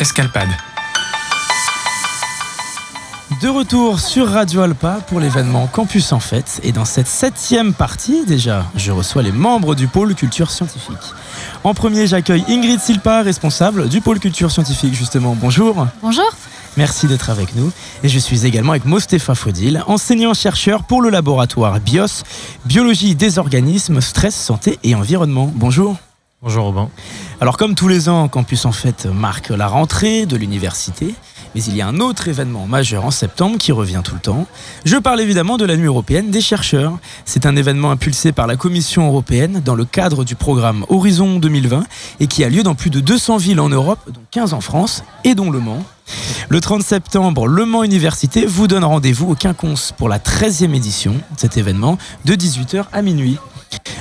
Escalpade. De retour sur Radio Alpa pour l'événement Campus en Fête. Et dans cette septième partie, déjà, je reçois les membres du pôle culture scientifique. En premier, j'accueille Ingrid Silpa, responsable du pôle culture scientifique, justement. Bonjour. Bonjour. Merci d'être avec nous. Et je suis également avec Mostefa Fodil, enseignant-chercheur pour le laboratoire BIOS, biologie des organismes, stress, santé et environnement. Bonjour. Bonjour Robin. Alors comme tous les ans, Campus en Fête marque la rentrée de l'université. Mais il y a un autre événement majeur en septembre qui revient tout le temps. Je parle évidemment de la Nuit européenne des chercheurs. C'est un événement impulsé par la Commission européenne dans le cadre du programme Horizon 2020 et qui a lieu dans plus de 200 villes en Europe, dont 15 en France et dont Le Mans. Le 30 septembre, Le Mans Université vous donne rendez-vous au Quinconce pour la 13e édition de cet événement de 18h à minuit.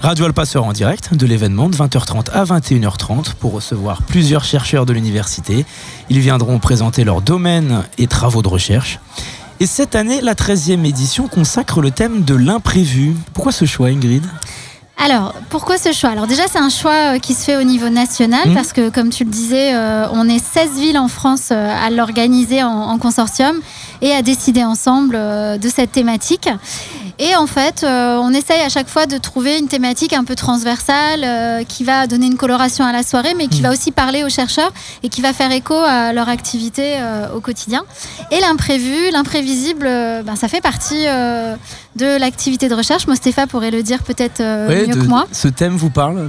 Radio Alpa sera en direct de l'événement de 20h30 à 21h30 pour recevoir plusieurs chercheurs de l'université. Ils viendront présenter leurs domaines et travaux de recherche. Et cette année, la 13e édition consacre le thème de l'imprévu. Pourquoi ce choix, Ingrid? Alors, pourquoi ce choix? Alors déjà, c'est un choix euh, qui se fait au niveau national Mmh. parce que, comme tu le disais, euh, on est 16 villes en France euh, à l'organiser en, en consortium et à décider ensemble euh, de cette thématique. Et en fait, euh, on essaye à chaque fois de trouver une thématique un peu transversale euh, qui va donner une coloration à la soirée, mais qui Mmh. va aussi parler aux chercheurs et qui va faire écho à leur activité euh, au quotidien. Et l'imprévu, l'imprévisible, euh, ben, ça fait partie euh, de l'activité de recherche. Mostefa pourrait le dire peut-être euh, mieux de- que moi. Ce thème vous parle,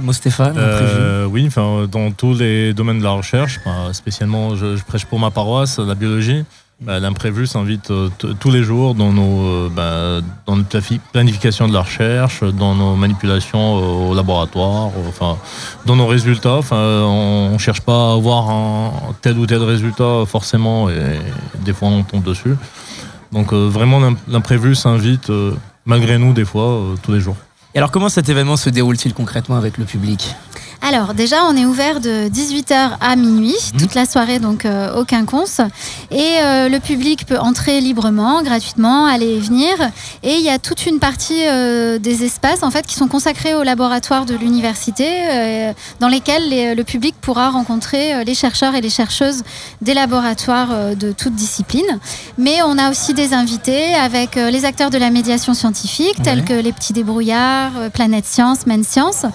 Euh, oui, enfin, dans tous les domaines de la recherche, spécialement, je, je prêche pour ma paroisse, la biologie. Bah, L'imprévu s'invite euh, tous les jours dans nos euh, bah, notre planification de la recherche, dans nos manipulations euh, au laboratoire, dans nos résultats. On, on cherche pas à avoir un tel ou tel résultat forcément, et des fois on tombe dessus. Donc vraiment l'im- l'imprévu s'invite malgré nous des fois tous les jours. Et alors comment cet événement se déroule-t-il concrètement avec le public? Alors déjà, on est ouvert de 18h à minuit, Mhm. toute la soirée donc euh, au Quinconce. Et euh, le public peut entrer librement, gratuitement, aller et venir. Et il y a toute une partie euh, des espaces en fait qui sont consacrés au laboratoire de l'université, euh, dans lesquels les- le public pourra rencontrer les chercheurs et les chercheuses des laboratoires de toutes disciplines. Mais on a aussi des invités avec les acteurs de la médiation scientifique, tels Ouais. que les petits débrouillards, Planète Science, Men Science.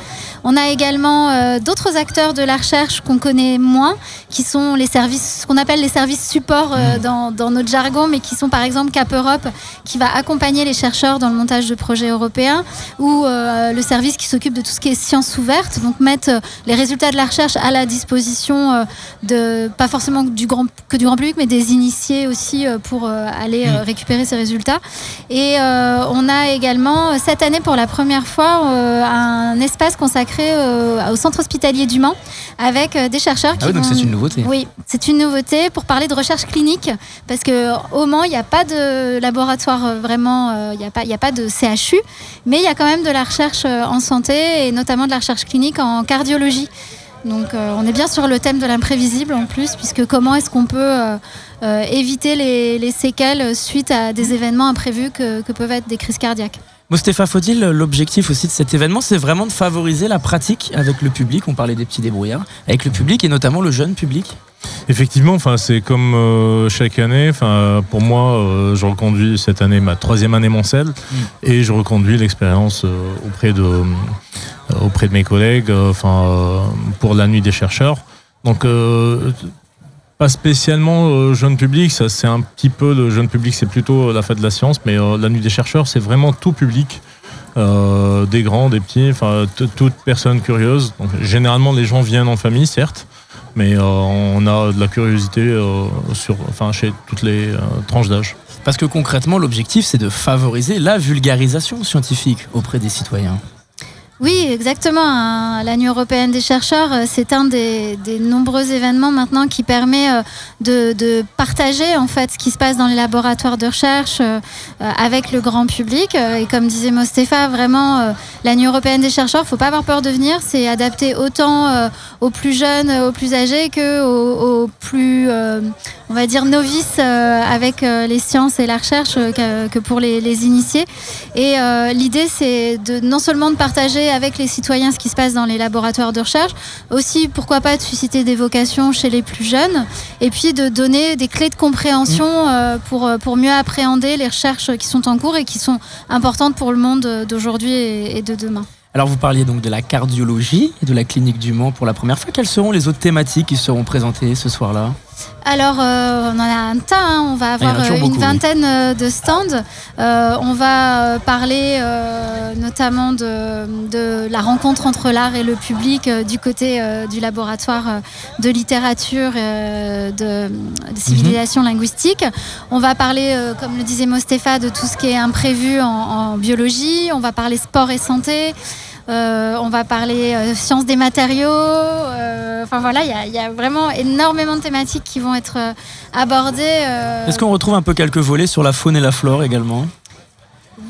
On a également euh, d'autres acteurs de la recherche qu'on connaît moins, qui sont les services, ce qu'on appelle les services supports euh, dans, dans notre jargon, mais qui sont par exemple Cap Europe, qui va accompagner les chercheurs dans le montage de projets européens, ou euh, le service qui s'occupe de tout ce qui est sciences ouvertes, donc mettre les résultats de la recherche à la disposition de, pas forcément du grand, que du grand public, mais des initiés aussi pour aller euh, récupérer ces résultats. Et on a également cette année pour la première fois un espace consacré au centre hospitalier du Mans avec euh, des chercheurs qui Ah oui, donc c'est une nouveauté. oui, c'est une nouveauté pour parler de recherche clinique parce que au Mans, il n'y a pas de laboratoire euh, vraiment, euh, il n'y a pas, il y a pas de CHU, mais il y a quand même de la recherche en santé et notamment de la recherche clinique en cardiologie. Donc euh, on est bien sur le thème de l'imprévisible en plus, puisque comment est-ce qu'on peut euh, euh, éviter les, les séquelles suite à des événements imprévus que, que peuvent être des crises cardiaques. Mostefa Fodil, l'objectif aussi de cet événement, c'est vraiment de favoriser la pratique avec le public. On parlait des petits débrouillards, avec le public et notamment le jeune public. Effectivement, enfin, c'est comme euh, chaque année. Enfin, pour moi, euh, je reconduis cette année ma troisième année Mancel et je reconduis l'expérience euh, auprès de auprès de mes collègues. Enfin, pour la nuit des chercheurs. Donc, pas spécialement euh, jeune public. Ça, c'est un petit peu le jeune public. C'est plutôt la fête de la science, mais euh, la nuit des chercheurs, c'est vraiment tout public. euh, des grands, des petits, enfin toute personne curieuse. Généralement, les gens viennent en famille, certes, mais euh, on a de la curiosité euh, sur, chez toutes les euh, tranches d'âge. Parce que concrètement, l'objectif, c'est de favoriser la vulgarisation scientifique auprès des citoyens. Oui, exactement. La Nuit européenne des chercheurs, euh, c'est un des, nombreux événements maintenant qui permet euh, de, partager en fait ce qui se passe dans les laboratoires de recherche euh, avec le grand public. Et comme disait Mostefa, vraiment, la Nuit européenne des chercheurs, faut pas avoir peur de venir. C'est adapté autant aux plus jeunes, aux plus âgés que aux, aux plus on va dire, novices avec les sciences et la recherche que, pour les, les, initiés. Et l'idée, c'est de non seulement de partager avec les citoyens ce qui se passe dans les laboratoires de recherche, aussi, pourquoi pas, de susciter des vocations chez les plus jeunes, et puis de donner des clés de compréhension mm. pour, pour mieux appréhender les recherches qui sont en cours et qui sont importantes pour le monde d'aujourd'hui et de demain. Alors vous parliez donc de la cardiologie et de la clinique du Mans pour la première fois. Quelles seront les autres thématiques qui seront présentées ce soir-là? Alors, euh, on en a un tas. Hein. On va avoir euh, une vingtaine euh, de stands. on va parler notamment de, la rencontre entre l'art et le public du côté du laboratoire de littérature de, de civilisation mhm. linguistique. On va parler, comme le disait Mostefa, de tout ce qui est imprévu en biologie. On va parler sport et santé. On va parler sciences des matériaux. Euh, enfin voilà, il y, a vraiment énormément de thématiques qui vont être abordées. Est-ce qu'on retrouve un peu quelques volets sur la faune et la flore également?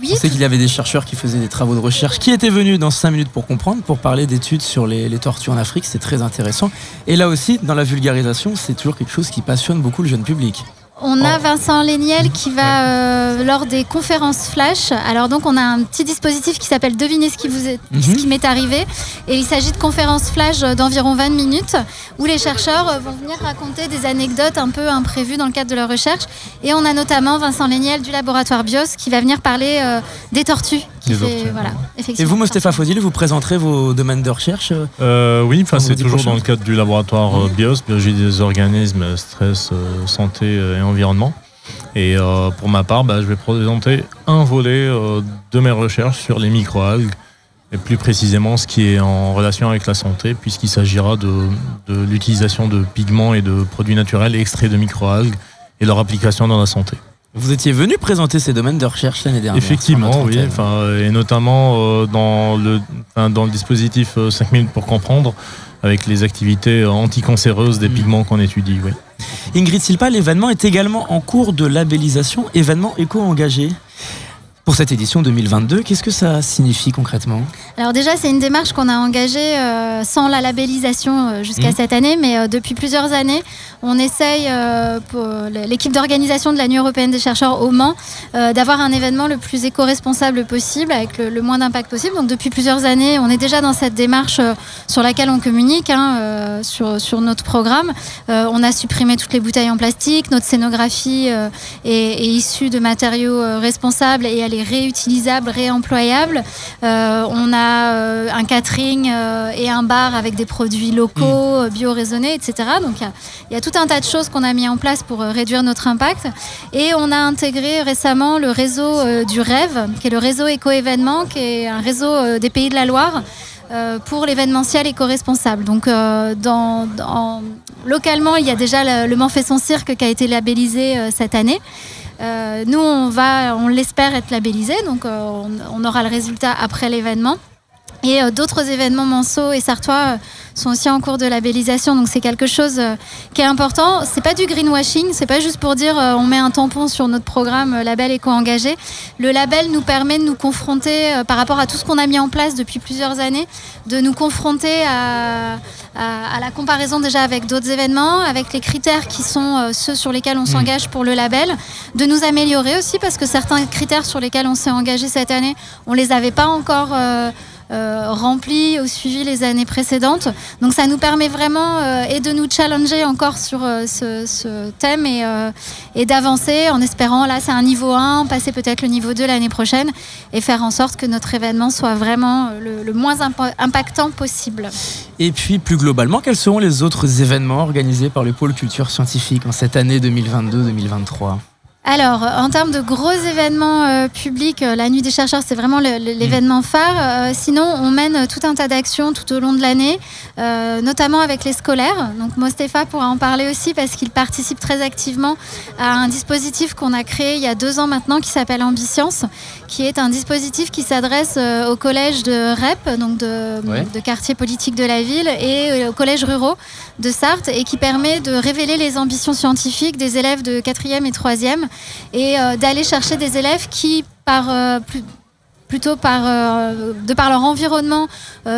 Oui. On sait qu'il y avait des chercheurs qui faisaient des travaux de recherche qui étaient venus dans 5 minutes pour comprendre, pour parler d'études sur les, les, tortues en Afrique. C'est très intéressant. Et là aussi, dans la vulgarisation, c'est toujours quelque chose qui passionne beaucoup le jeune public. On a oh. Vincent Léniel qui va euh, lors des conférences flash. Alors donc on a un petit dispositif qui s'appelle Devinez ce qui vous est, ce mhm. qui m'est arrivé et il s'agit de conférences flash d'environ 20 minutes où les chercheurs euh, vont venir raconter des anecdotes un peu imprévues dans le cadre de leur recherche et on a notamment Vincent Léniel du laboratoire BIOS qui va venir parler euh, des tortues. Voilà, et vous Mostefa Fodil, vous présenterez vos domaines de recherche Oui, enfin c'est toujours dans le cadre du laboratoire BIOS, biologie des organismes, stress, santé et environnement. Et euh, pour ma part, bah, je vais présenter un volet euh, de mes recherches sur les microalgues, et plus précisément ce qui est en relation avec la santé, puisqu'il s'agira de, l'utilisation de pigments et de produits naturels extraits de microalgues et leur application dans la santé. Vous étiez venu présenter ces domaines de recherche l'année dernière. Effectivement, oui, et notamment euh, dans, le, dans le dispositif 5 minutes pour comprendre, avec les activités anticancéreuses des mm. pigments qu'on étudie. Oui. Ingrid Silpa, l'événement est également en cours de labellisation, événement éco-engagé. Pour cette édition 2022, qu'est-ce que ça signifie concrètement? Alors déjà, c'est une démarche qu'on a engagée euh, sans la labellisation euh, jusqu'à mmh. cette année, mais euh, depuis plusieurs années, on essaye, pour l'équipe d'organisation de la Nuit européenne des chercheurs au Mans, d'avoir un événement le plus éco-responsable possible, avec le, moins d'impact possible. Donc depuis plusieurs années, on est déjà dans cette démarche sur laquelle on communique, hein, sur, sur, notre programme. on a supprimé toutes les bouteilles en plastique, notre scénographie est, est, issue de matériaux responsables et elle réutilisable, réemployable. Euh, on a euh, un catering euh, et un bar avec des produits locaux, mm. bio-raisonnés, etc. Donc il y, a tout un tas de choses qu'on a mis en place pour réduire notre impact. Et on a intégré récemment le réseau du rêve, qui est le réseau éco-événement, qui est un réseau des pays de la Loire. pour l'événementiel éco-responsable. Donc, dans, localement, il y a déjà le, le Mans fait son cirque qui a été labellisé cette année. Euh, nous, on va, on l'espère être labellisé, donc euh, on, aura le résultat après l'événement. Et euh, d'autres événements manceaux et sartois sont aussi en cours de labellisation, donc c'est quelque chose qui est important. C'est pas du greenwashing, c'est pas juste pour dire on met un tampon sur notre programme label éco-engagé. Le label nous permet de nous confronter par rapport à tout ce qu'on a mis en place depuis plusieurs années, de nous confronter à, à, la comparaison déjà avec d'autres événements, avec les critères qui sont euh, ceux sur lesquels on hmm. s'engage pour le label, de nous améliorer aussi parce que certains critères sur lesquels on s'est engagé cette année, on les avait pas encore euh, euh, rempli ou suivi les années précédentes. Donc ça nous permet vraiment euh, et de nous challenger encore sur euh, ce, thème et, et d'avancer en espérant, là c'est un niveau 1, passer peut-être le niveau 2 l'année prochaine et faire en sorte que notre événement soit vraiment le, le moins impactant possible. Et puis plus globalement, quels seront les autres événements organisés par le pôle culture scientifique en cette année 2022-2023 alors, en termes de gros événements euh, publics, euh, la Nuit des chercheurs, c'est vraiment l'événement phare. Euh, sinon, on mène tout un tas d'actions tout au long de l'année, notamment avec les scolaires. Donc, Mostefa pourra en parler aussi parce qu'il participe très activement à un dispositif qu'on a créé il y a deux ans maintenant qui s'appelle Ambitions, qui est un dispositif qui s'adresse au collège de REP, donc de, de quartier politique de la ville, et au collège ruraux de Sarthe, et qui permet de révéler les ambitions scientifiques des élèves de 4e et 3e et euh, d'aller chercher des élèves qui, par, euh, plutôt par, de par leur environnement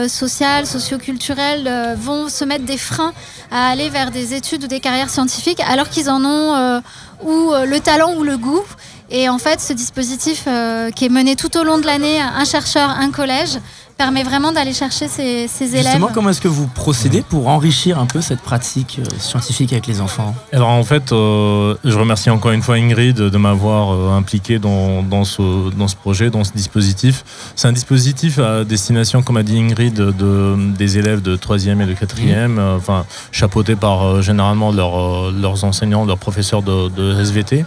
social, socioculturel, vont se mettre des freins à aller vers des études ou des carrières scientifiques alors qu'ils en ont ou le talent ou le goût. Et en fait, ce dispositif qui est mené tout au long de l'année, un chercheur, un collège, permet vraiment d'aller chercher ces, élèves. Justement, comment est-ce que vous procédez pour enrichir un peu cette pratique euh, scientifique avec les enfants? Alors en fait, euh, je remercie encore une fois Ingrid de m'avoir euh, impliqué dans, dans, ce, dans ce projet, dans ce dispositif. C'est un dispositif à destination, comme a dit Ingrid, de, des élèves de 3e et de 4e, mmh. enfin, chapeauté par généralement leurs enseignants, leurs professeurs de, de SVT.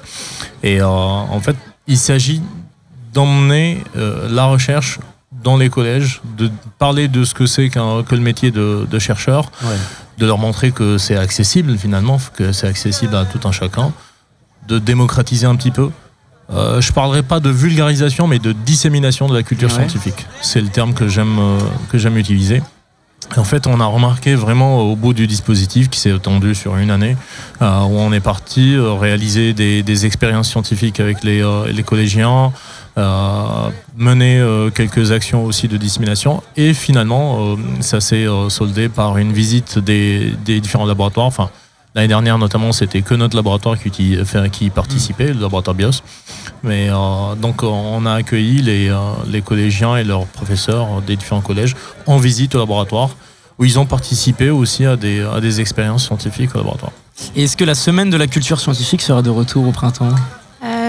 Et en fait, il s'agit d'emmener la recherche dans les collèges, de parler de ce que c'est que le métier de, chercheur, de leur montrer que c'est accessible finalement, que c'est accessible à tout un chacun, de démocratiser un petit peu. Euh, je parlerai pas de vulgarisation, mais de dissémination de la culture scientifique. C'est le terme que j'aime euh, que j'aime utiliser. en fait, on a remarqué vraiment au bout du dispositif qui s'est étendu sur une année, euh, où on est parti euh, réaliser des, des, expériences scientifiques avec les, les collégiens, mener euh, quelques actions aussi de dissémination et finalement euh, ça s'est soldé par une visite des, différents laboratoires. Enfin, L'année dernière, notamment, c'était que notre laboratoire qui, qui participait, le laboratoire BIOS. Mais donc, on a accueilli les, les, collégiens et leurs professeurs des différents collèges en visite au laboratoire, où ils ont participé aussi à des, à des expériences scientifiques au laboratoire. Est-ce que la semaine de la culture scientifique sera de retour au printemps?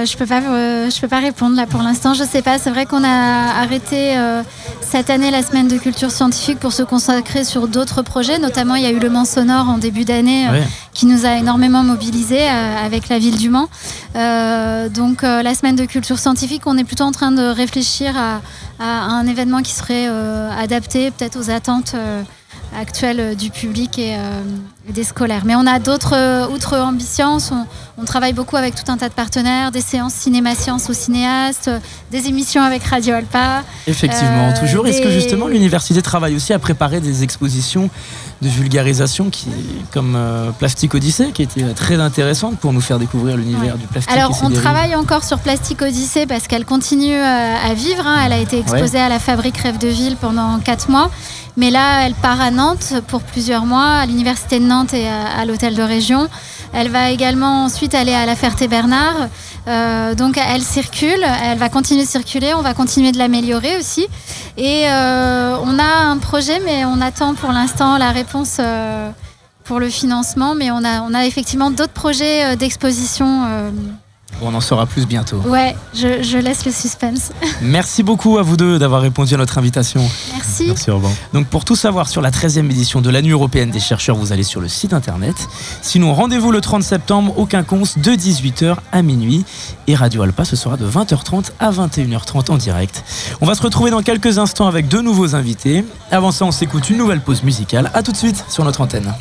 Euh, je peux pas, euh, je peux pas répondre là pour l'instant. Je sais pas. C'est vrai qu'on a arrêté euh, cette année la semaine de culture scientifique pour se consacrer sur d'autres projets. Notamment, il y a eu le Mans sonore en début d'année qui nous a énormément mobilisés avec la ville du Mans. donc, la semaine de culture scientifique, on est plutôt en train de réfléchir à, à un événement qui serait adapté peut-être aux attentes actuelles du public et des scolaires. Mais on a d'autres, euh, outre ambitions, on, travaille beaucoup avec tout un tas de partenaires, des séances cinéma-sciences aux cinéastes, des émissions avec Radio Alpa. Effectivement, euh, toujours. Est-ce que justement l'université travaille aussi à préparer des expositions de vulgarisation qui, comme euh, Plastique Odyssée, qui était très intéressante pour nous faire découvrir l'univers du plastique Alors, on travaille encore sur Plastique Odyssée parce qu'elle continue à vivre. Hein. Elle a été exposée à la Fabrique Rêve de Ville pendant 4 mois. Mais là, elle part à Nantes pour plusieurs mois, à l'Université de Nantes et à, l'hôtel de région. Elle va également ensuite aller à la Ferté-Bernard. Euh, donc elle circule, elle va continuer de circuler, on va continuer de l'améliorer aussi. Et euh, on a un projet, mais on attend pour l'instant la réponse euh, pour le financement. Mais on a, on a effectivement d'autres projets d'exposition on en saura plus bientôt. Ouais, je, laisse le suspense. Merci beaucoup à vous deux d'avoir répondu à notre invitation. Merci. Merci, revoir. Donc pour tout savoir sur la 13e édition de la Nuit européenne des chercheurs, vous allez sur le site internet. Sinon, rendez-vous le 30 septembre au Quinconce de 18h à minuit. Et Radio Alpa, ce sera de 20h30 à 21h30 en direct. On va se retrouver dans quelques instants avec deux nouveaux invités. Avant ça, on s'écoute une nouvelle pause musicale. A tout de suite sur notre antenne.